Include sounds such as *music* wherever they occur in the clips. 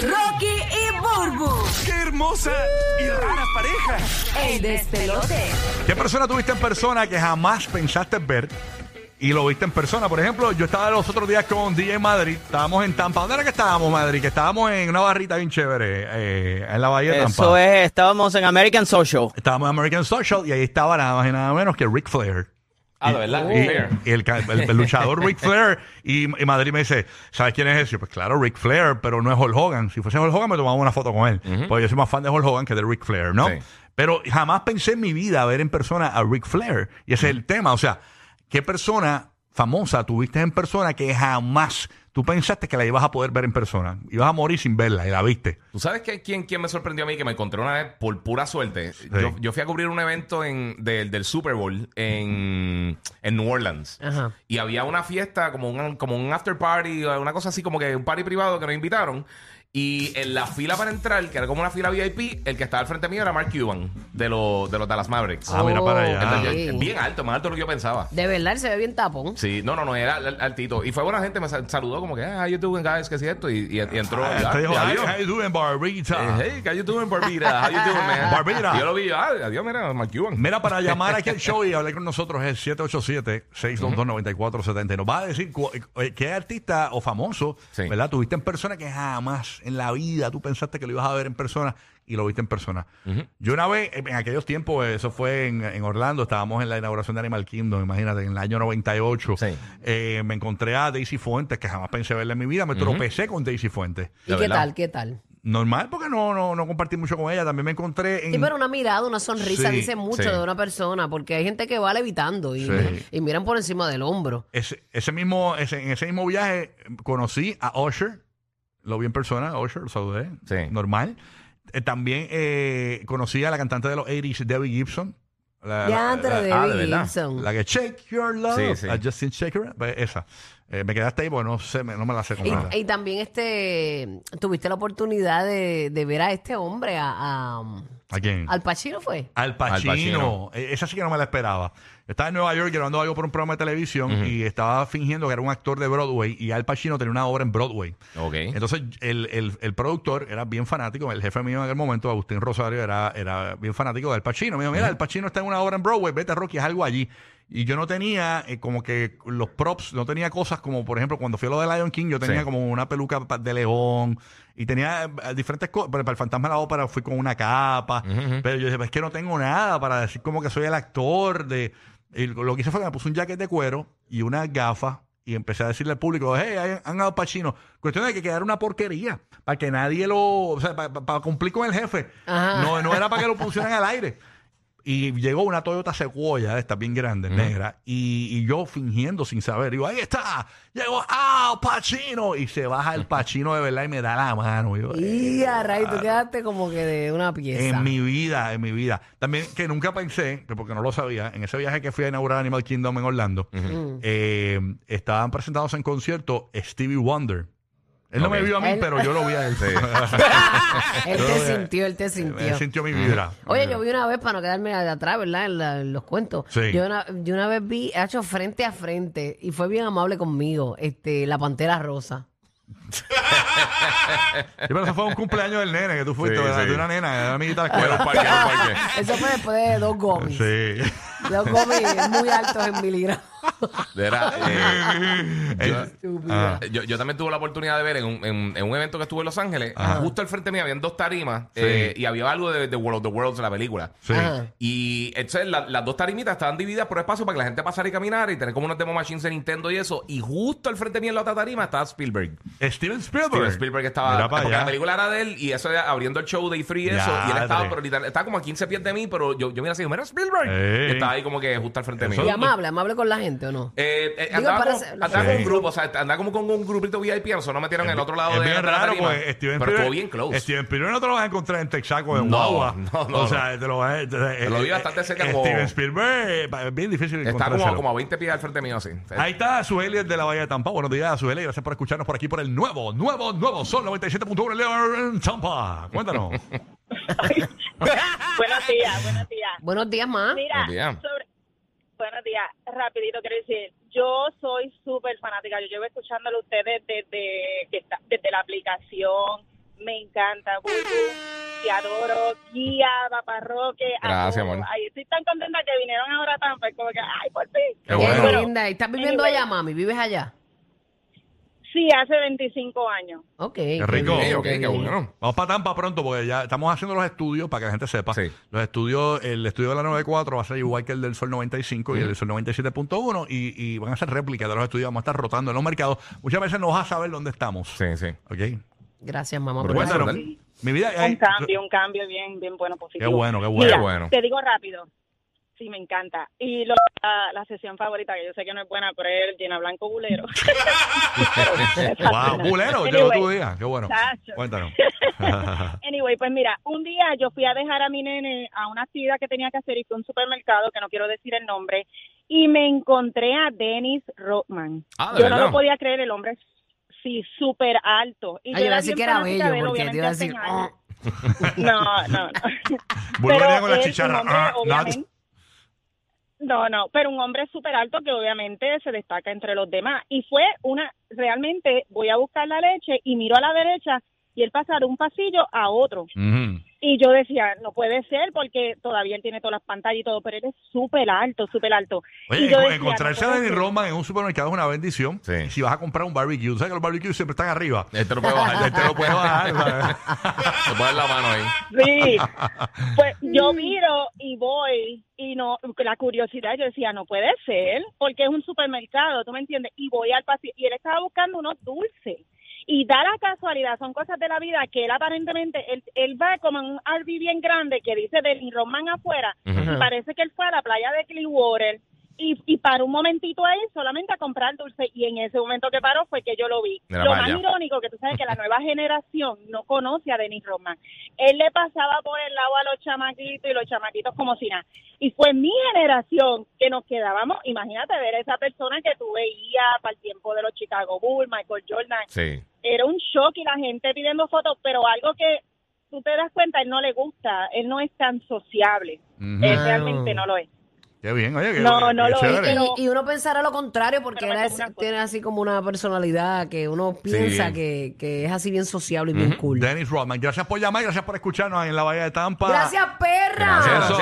Rocky y Burbu. ¡Qué hermosa y rara pareja! El despelote. ¿Qué persona tuviste en persona que jamás pensaste ver y lo viste en persona? Por ejemplo, yo estaba los otros días con DJ Madrid, estábamos en Tampa. ¿Dónde era que estábamos, Madrid? Que estábamos en una barrita bien chévere, eh, en la bahía de Tampa. Eso es, estábamos en American Social. Estábamos en American Social y ahí estaba nada más y nada menos que Ric Flair. Ah, de verdad, Y, y el, el- el luchador Ric Flair y, y Madrid me dice, ¿sabes quién es ese? Pues claro, Ric Flair, pero no es Hulk Hogan. Si fuese Hulk Hogan me tomaba una foto con él. Porque yo soy más fan de Hulk Hogan que de Ric Flair, ¿no? Sí. Pero jamás pensé en mi vida ver en persona a Ric Flair. Y ese es el tema. O sea, ¿qué persona famosa tuviste en persona que jamás tú pensaste que la ibas a poder ver en persona? Ibas a morir sin verla y la viste. ¿Tú sabes que, quién, quién me sorprendió a mí? Que me encontré una vez por pura suerte. Yo, yo fui a cubrir un evento en, del, del Super Bowl en, en New Orleans. Ajá. Y había una fiesta, como un, como un after party, una cosa así, como que un party privado que nos invitaron. Y en la fila para entrar, que era como una fila VIP, el que estaba al frente mío era Mark Cuban, de, los de los Dallas Mavericks. Ah, mira para allá. Entonces, yo- sí. bien alto, más alto de lo que yo pensaba. De verdad, él se ve bien tapón. Sí, no, no, no, era al- altito. Y fue buena gente, me sal- saludó como que, ah, how you doing, guys, que si esto, y, y- y entró. Ah, y, ah, te dijo, "How adiós. how you doing, Barbita? Eh, Hey, how you doing, Barbita? How you doing, man? *laughs* Barbita. Y yo lo vi, ah, adiós, mira, Mark Cuban. Mira, para llamar aquí al show y hablar con nosotros es 787-622-9470. Nos va a decir cu- eh, qué artista o famoso, Sí. ¿verdad? Tuviste en persona que jamás en la vida tú pensaste que lo ibas a ver en persona y lo viste en persona. Yo una vez, en aquellos tiempos, eso fue en, en Orlando, estábamos en la inauguración de Animal Kingdom, imagínate, en el año 98. Sí. Eh, me encontré a Daisy Fuentes, que jamás pensé verla en mi vida. Me tropecé con Daisy Fuentes. ¿Y qué tal? ¿Qué tal? Normal, porque no, no, no compartí mucho con ella. También me encontré en... Sí, pero una mirada, una sonrisa Sí, dice mucho sí. de una persona, porque hay gente que va levitando y, Sí. y miran por encima del hombro. Ese, ese mismo, ese, en ese mismo viaje conocí a Usher, lo vi en persona, Usher, lo saludé, Sí. normal. Eh, también eh, conocí a la cantante de los 80s, Debbie Gibson. La, Ya, la- pero la- de ah, de verdad. La que Shake Your Love, Sí, sí. a Justin Shaker, pues, esa. Eh, me quedé hasta ahí porque no, sé, me- no me la sé completa. Y, y también este tuviste la oportunidad de, de ver a este hombre, a, a- ¿A quién? Al Pacino fue. Al Pacino. Al Pacino. Eh, Esa sí que no me la esperaba. Estaba en Nueva York grabando algo por un programa de televisión y estaba fingiendo que era un actor de Broadway y Al Pacino tenía una obra en Broadway. Ok. Entonces, el, el, el productor era bien fanático, el jefe mío en aquel momento, Agustín Rosario, era, era bien fanático del Pacino. Me dijo, mira, el Pacino está en una obra en Broadway, vete Rocky, es algo allí. Y yo no tenía eh, como que los props, no tenía cosas como, por ejemplo, cuando fui a lo de Lion King, yo tenía Sí. como una peluca pa- de león y tenía eh, diferentes cosas. Para el Fantasma de la Ópera fui con una capa, pero yo dije, pues es que no tengo nada para decir como que soy el actor de... Y lo que hice fue que me puse un jacket de cuero y unas gafas y empecé a decirle al público, hey, hay- han dado Pacino. Cuestión de que quedara una porquería, para que nadie lo, o sea, para, para cumplir con el jefe. Ajá. No, no era para que lo pusieran al aire. Y llegó una Toyota Sequoia, de estas bien grandes, negra, y, y yo fingiendo sin saber, digo, ahí está, llegó, ah, Pacino, y se baja el Pacino de verdad y me da la mano. Y yo, Y a raíz tú quedaste como que de una pieza. en mi vida, en mi vida. También que nunca pensé, que porque no lo sabía, en ese viaje que fui a inaugurar Animal Kingdom en Orlando, eh, estaban presentados en concierto Stevie Wonder. Él no me vio a mí, Él- pero yo lo vi a él. *laughs* él te sintió, él te Él sintió. sintió mi vibra. Oye, yo vi una vez, para no quedarme de atrás, ¿verdad? En, la- en los cuentos. Sí. Yo, una, yo una vez vi, ha hecho frente a frente, y fue bien amable conmigo, este, la Pantera Rosa. Sí, pero eso fue un cumpleaños del nene que tú fuiste, Sí, ¿verdad? sí. De una nena, era amiguita de la escuela. parque, no, parque. Eso fue después de dos gomis. Sí. Dos gomis muy altos en miligramos. Era, eh, yo- Estúpida. Yo, yo también tuve la oportunidad de ver en un, en, en un evento que estuve en Los Ángeles, justo al frente mío habían dos tarimas Sí. eh, y había algo de, de World of the Worlds de la película. Sí. Y entonces la- las dos tarimitas estaban divididas por espacio para que la gente pasara y caminara y tener como unos demo machines de Nintendo y eso. Y justo al frente mío en la otra tarima estaba Spielberg. Steven Spielberg. Steven Spielberg estaba. Porque allá. la película era de él y eso abriendo el show de E3 y eso. Y él estaba, pero estaba como a 15 pies de mí, pero yo, yo mira así, mira Spielberg. Ey. Y estaba ahí como que justo al frente Eso- Y mío. amable, amable con la gente, ¿o no? Eh, eh, Digo, andaba, parece- como, andaba Sí. con un grupo, o sea, andaba como con un grupito VIP, eso no metieron en el otro lado es de, bien de la raro tarima. porque Steven pero estuvo Spielberg- bien close. Steven Spielberg no te lo vas a encontrar en Texaco de No, Guagua. no, no, O sea, te lo vas a... Te, lo vi bastante cerca como- Steven Spielberg eh, es bien difícil Está como, encontrárselo. como a 20 pies al frente mío, así. Ahí está Suheli de la Bahía de Tampa. Buenos días, Suheli. Gracias por escucharnos por aquí por el nuevo, nuevo, nuevo Sol 97.1 León en Tampa. Cuéntanos. *laughs* buenos días, buenos días. Buenos días, ma. Mira, Buenos días. Rapidito quiero decir, yo soy súper fanática, yo llevo escuchándolo a ustedes desde, que está, desde la aplicación, me encanta. Bulbu, te adoro. Guía, paparroque. Gracias, amor. Ay, estoy tan contenta que vinieron ahora a Tampa. es Como que, ay, por fin. Qué bueno. Linda. ¿Y ¿Estás viviendo Anyway. allá, mami? ¿Vives allá? Sí, hace 25 años. Ok. Qué rico. Ok, qué bueno. Vamos para Tampa pronto porque ya estamos haciendo los estudios para que la gente sepa. Sí. Los estudios, el estudio de la 94 va a ser igual que el del Sol 95 y el del Sol 97.1 y, y van a ser réplicas de los estudios. Vamos a estar rotando en los mercados. Muchas veces no vas a saber dónde estamos. Sí, sí. ¿Ok? Gracias, mamá. por eso. Cuéntanos. brutal. Mi vida. Un ay, cambio, un cambio bien, bien bueno, positivo. Qué bueno, qué bueno. Mira, Qué bueno. te digo rápido. Sí, me encanta. Y lo- la, la sesión favorita, que yo sé que no es buena, pero es el Llena Blanco Bulero. *laughs* Wow, bulero, llegó tu Anyway, día. Qué bueno. Cuéntanos. *laughs* Anyway, pues mira, un día yo fui a dejar a mi nene a una actividad que tenía que hacer y fue a un supermercado, que no quiero decir el nombre, y me encontré a Dennis Rodman. Ah, ¿de yo no lo podía creer, el hombre, sí, súper alto. Y Ay, yo yo bien que era bello, él, porque te iba a decir. "Oh". *laughs* No, no, no. Con la chicharra. hombre, Ah, no. No, pero un hombre súper alto que obviamente se destaca entre los demás. Y fue una, realmente voy a buscar la leche y miro a la derecha y él pasa de un pasillo a otro. Y yo decía, no puede ser porque todavía él tiene todas las pantallas y todo, pero él es súper alto, súper alto. Oye, y yo decía, encontrarse no a puede ser. Roman en un supermercado es una bendición. Sí. Si vas a comprar un barbecue, ¿sabes que los barbecues siempre están arriba? Este lo puede bajar. Este lo puedes bajar. Te *laughs* pones la mano ahí. Sí, pues yo miro y voy y no, la curiosidad, yo decía, no puede ser, porque es un supermercado, ¿tú me entiendes? Y voy al pasillo y él estaba buscando unos dulces. Y da la casualidad, son cosas de la vida que él aparentemente, él, él va como en un RV bien grande que dice Denny Roman afuera y parece que él fue a la playa de Clearwater y, y paró un momentito ahí solamente a comprar dulce y en ese momento que paró fue que yo lo vi. Mira lo más irónico que tú sabes que la *laughs* nueva generación no conoce a Denis Roman. Él le pasaba por el lado a los chamaquitos y los chamaquitos como si nada. Y fue mi generación que nos quedábamos, imagínate ver a esa persona que tú veías para el tiempo de los Chicago Bulls, Michael Jordan. Sí. Era un shock y la gente pidiendo fotos, pero algo que tú te das cuenta, él no le gusta, él no es tan sociable. Él realmente no lo es. Qué bien, oye. Qué, No, qué no lo es, chévere. pero- Y, y uno pensará lo contrario porque Pero él es- una tiene así como una personalidad que uno piensa Sí. que, que es así bien sociable y bien cool. Dennis Rodman, gracias por llamar, gracias por escucharnos en la Bahía de Tampa. Gracias, perra. Gracias, Eso.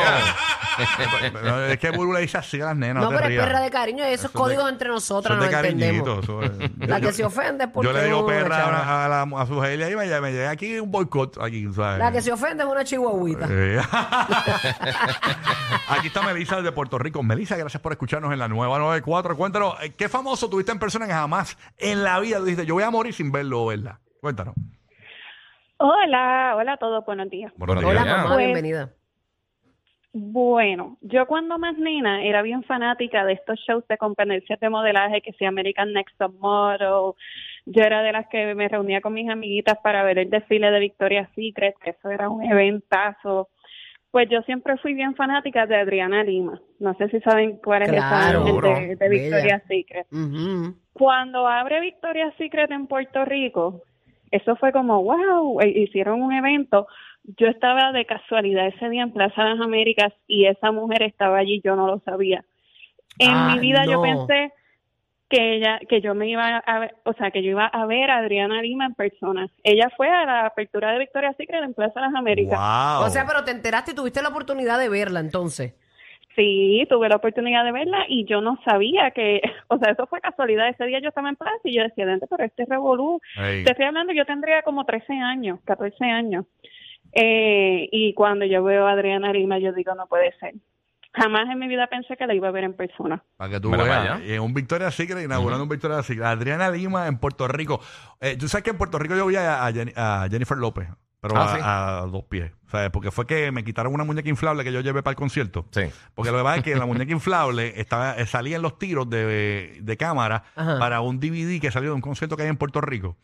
es que Bulbo le dice así a las nenas. No, te pero es rías. perra de cariño y esos Eso es de- códigos entre nosotras Eso no es de entendemos. cariñito. eso es- La que se ofende es porque Yo le digo uno perra a, la- a su Helia y me, me llega aquí un boicot. Aquí, ¿sabes? La que se ofende es una chihuahuita. Eh. *laughs* Aquí está Melissa de Puerto Rico. Melissa, gracias por escucharnos en la nueva 94. Cuéntanos, eh, ¿qué famoso tuviste en persona que jamás en la vida dijiste, yo voy a morir sin verlo o verla? Cuéntanos. Hola, hola a todos, buenos días. Buenos Hola, mamá, Pues- bienvenida. Bueno, yo cuando más nena era bien fanática de estos shows de competencias de modelaje que sea American Next Top Model. Yo era de las que me reunía con mis amiguitas para ver el desfile de Victoria's Secret, que eso era un eventazo. Pues yo siempre fui bien fanática de Adriana Lima. No sé si saben cuál es Claro, esa de, de Victoria's Secret. Cuando abre Victoria's Secret en Puerto Rico, eso fue como, wow, e- hicieron un evento. Yo estaba de casualidad ese día en Plaza de las Américas y esa mujer estaba allí, yo no lo sabía. En Ah, mi vida yo pensé que ella, que yo me iba a ver, o sea, que yo iba a ver a Adriana Lima en persona. Ella fue a la apertura de Victoria's Secret en Plaza de las Américas. Wow. O sea, pero te enteraste y tuviste la oportunidad de verla entonces. Sí, tuve la oportunidad de verla y yo no sabía que, *laughs* o sea, eso fue casualidad. Ese día yo estaba en plaza y yo decía, "Dente, pero este revolú. Te estoy hablando, yo tendría como 13 años, 14 años. Eh, y cuando yo veo a Adriana Lima, yo digo, no puede ser. Jamás en mi vida pensé que la iba a ver en persona. Para que tú Mira veas. en un Victoria's Secret, inaugurando un Victoria's Secret. Adriana Lima en Puerto Rico. Eh, tú sabes que en Puerto Rico yo vi a, a Jenny- a Jennifer López, pero Ah, a, sí. a dos pies. O sea, porque fue que me quitaron una muñeca inflable que yo llevé para el concierto. Sí. Porque lo que pasa es que la muñeca inflable estaba, eh, salía en los tiros de, de cámara Ajá. para un DVD que salió de un concierto que hay en Puerto Rico.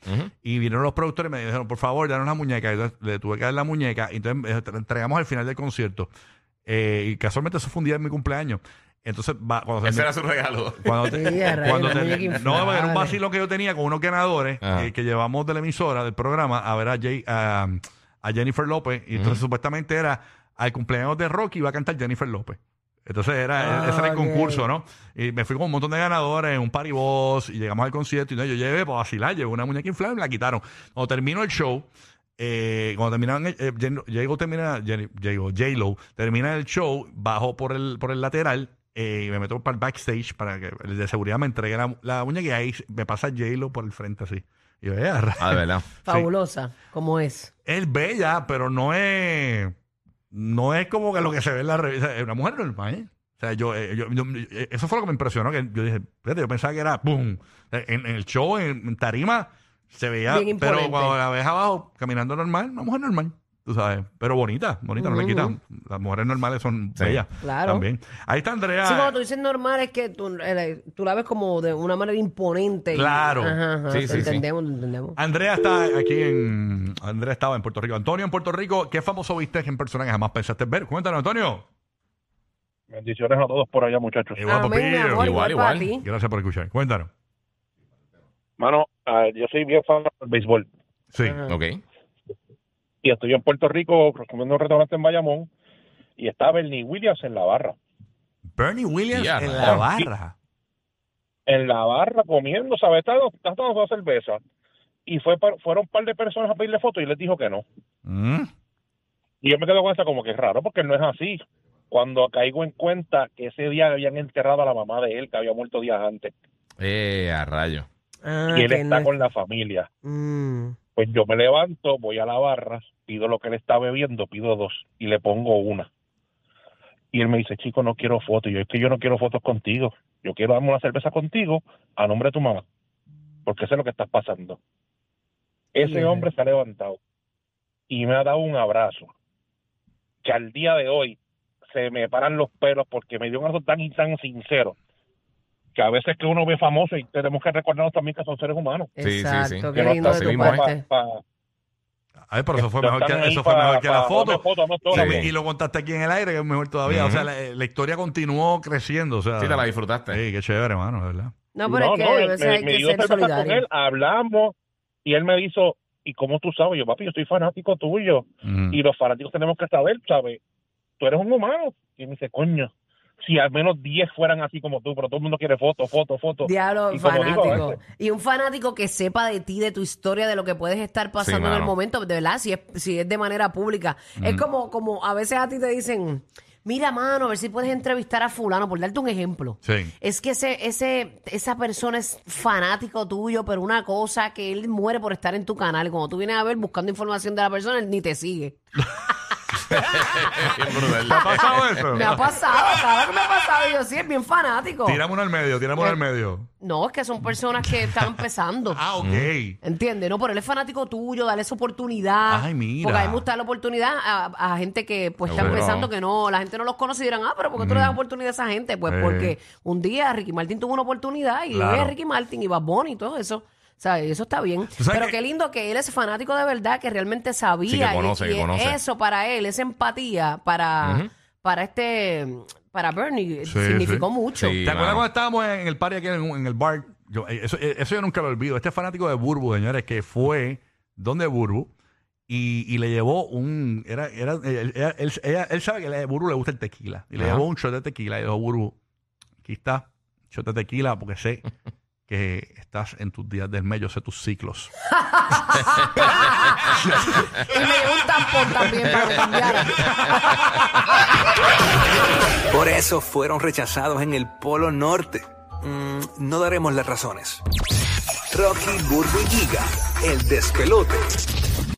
Y vinieron los productores y me dijeron, por favor, danos la muñeca. Y entonces le tuve que dar la muñeca. Y entonces eh, entregamos al final del concierto. Eh, y casualmente eso fue un día de mi cumpleaños. Entonces, va, cuando Ese terminé- era su regalo. cuando te- Sí, a rayos, cuando la te- muñeca no, inflable. era un vacilo que yo tenía con unos ganadores Ajá. eh, que llevamos de la emisora, del programa, a ver a, Jay- a, a Jennifer López. Y entonces supuestamente era al cumpleaños de Rocky iba a cantar Jennifer López. Entonces era, Ah, ese era el ok. concurso, ¿no? Y me fui con un montón de ganadores, un party boss, y llegamos al concierto. Y no, yo llevé para vacilar, llevé una muñeca inflable y me la quitaron. Cuando terminó el show, eh, cuando terminaban, el- eh, J-Lo termina, J- J-Lo, J-Lo termina el show, bajo por el, por el lateral eh, y me meto para el backstage para que el de seguridad me entregue la, la muñeca y ahí me pasa J-Lo por el frente así. Y yo, "Eh, a rayos". Ah, de verdad. *laughs* Fabulosa, como es. Es bella, pero no es. No es como que lo que se ve en la revista. Es una mujer normal. ¿eh? O sea, yo, eh, yo- yo- eh, eso fue lo que me impresionó. Que yo dije, fíjate, yo pensaba que era ¡pum! En, en el show, en, en Tarima, se veía. Bien Pero imponente. cuando la ves abajo, caminando normal, una mujer normal. Tú sabes. Pero bonita, bonita, no le Ujú. quitan. Las mujeres normales son Sí. bellas. Claro. También. Ahí está Andrea. Sí, cuando tú dices normal es que tú, eh, tú la ves como de una manera imponente. y- Claro. Ajá, ajá, Sí, sí, sí. entendemos, te entendemos. Andrea está aquí en. Andrea estaba en Puerto Rico. Antonio en Puerto Rico, ¿qué famoso viste en persona que jamás pensaste ver? Cuéntanos, Antonio. Bendiciones a todos por allá, muchachos. Igual, Amén, mi papillo. amor, Igual, igual, para igual. ti. Gracias por escuchar. Cuéntanos. Mano, ah, yo soy bien fan del béisbol Sí. Ok. y estoy en Puerto Rico comiendo un restaurante en Bayamón y está Bernie Williams en la barra. Bernie Williams en la barra. En la barra comiendo, ¿sabes? Está, está tomando cerveza. Y fue fueron un par de personas a pedirle fotos y les dijo que no. Mm. Y yo me quedo con esa como que es raro porque no es así. Cuando caigo en cuenta que ese día habían enterrado a la mamá de él, que había muerto días antes, Eh, a rayo. Ah, y él está no- con la familia. Mm. Pues yo me levanto, voy a la barra, pido lo que él está bebiendo, pido dos y le pongo una. Y él me dice, chico, no quiero fotos. Y yo, es que yo no quiero fotos contigo. Yo quiero darme una cerveza contigo a nombre de tu mamá. Porque sé lo que estás pasando. Ese hombre se ha levantado y me ha dado un abrazo. Que al día de hoy se me paran los pelos porque me dio un abrazo tan y tan sincero. Que a veces que uno ve famoso y tenemos que recordarnos también que son seres humanos. Sí, sí, Exacto, sí. qué Que no tu mismo, ¿eh? pa- pa- Ay, pero eso fue mejor que, eso fue pa- mejor que la foto. no Y. Sí. lo contaste aquí en el aire, que es mejor todavía. O sea, la, la historia continuó creciendo. O sea, Sí, te la disfrutaste. Sí, qué chévere, hermano, de verdad. No, pero No, es que no, a me- veces me, hay me que ser con solidario. él, hablamos y él me dijo, ¿y cómo tú sabes? Yo, papi, yo soy fanático tuyo y los fanáticos tenemos que saber, ¿sabes? Tú eres un humano. Y me dice, coño, si al menos 10 fueran así como tú, pero todo el mundo quiere fotos, fotos, fotos. Diablo, Y como digo, fanático. veces- y un fanático que sepa de ti, de tu historia, de lo que puedes estar pasando Sí, en el momento, de verdad, si es, si es de manera pública. Es como, como a veces a ti te dicen, mira, mano, a ver si puedes entrevistar a fulano, por darte un ejemplo. Sí. Es que ese, ese, esa persona es fanático tuyo, pero una cosa que él muere por estar en tu canal. Y cuando tú vienes a ver buscando información de la persona, él ni te sigue. *laughs* ¿Te ha pasado eso? Me ha pasado, claro que me ha pasado. Y yo sí, es bien fanático. Tiramos uno al medio, tiramos uno al medio. No, es que son personas que están empezando. *laughs* Ah, ok. ¿Entiendes? No, pero él es fanático tuyo, dale esa oportunidad. Ay, mira. Porque a mí me gusta la oportunidad a, a gente que pues está empezando que no, la gente no los conoce y dirán, ah, pero ¿por qué tú le das oportunidad a esa gente? Pues Eh. porque un día Ricky Martin tuvo una oportunidad y Claro. es Ricky Martin y Bad Bunny y todo eso. Sea, eso está bien. ¿Tú sabes Pero que- qué lindo que él es fanático de verdad, que realmente sabía. Sí, que y- conoce, y, que conoce. eso para él, esa empatía para, para este, para Bernie, Sí, significó sí. mucho. Sí. ¿Te acuerdas cuando estábamos en el party aquí en, en el bar? Yo, eh, eso, eh, eso yo nunca lo olvido. Este fanático de Burbu, señores, que fue donde Burbu y, y le llevó un. Era, era, él, él- él- ella- él sabe que a Burbu le gusta el tequila. Y le llevó un shot de tequila y le dijo, Burbu, aquí está, shot de tequila, porque sé que estás en tus días del mes, yo sé tus ciclos. *laughs* Y me llevó un tampón también para que cambiara. Por eso fueron rechazados en el Polo Norte. Mm, no daremos las razones. Rocky, Burbu y Giga, el despelote.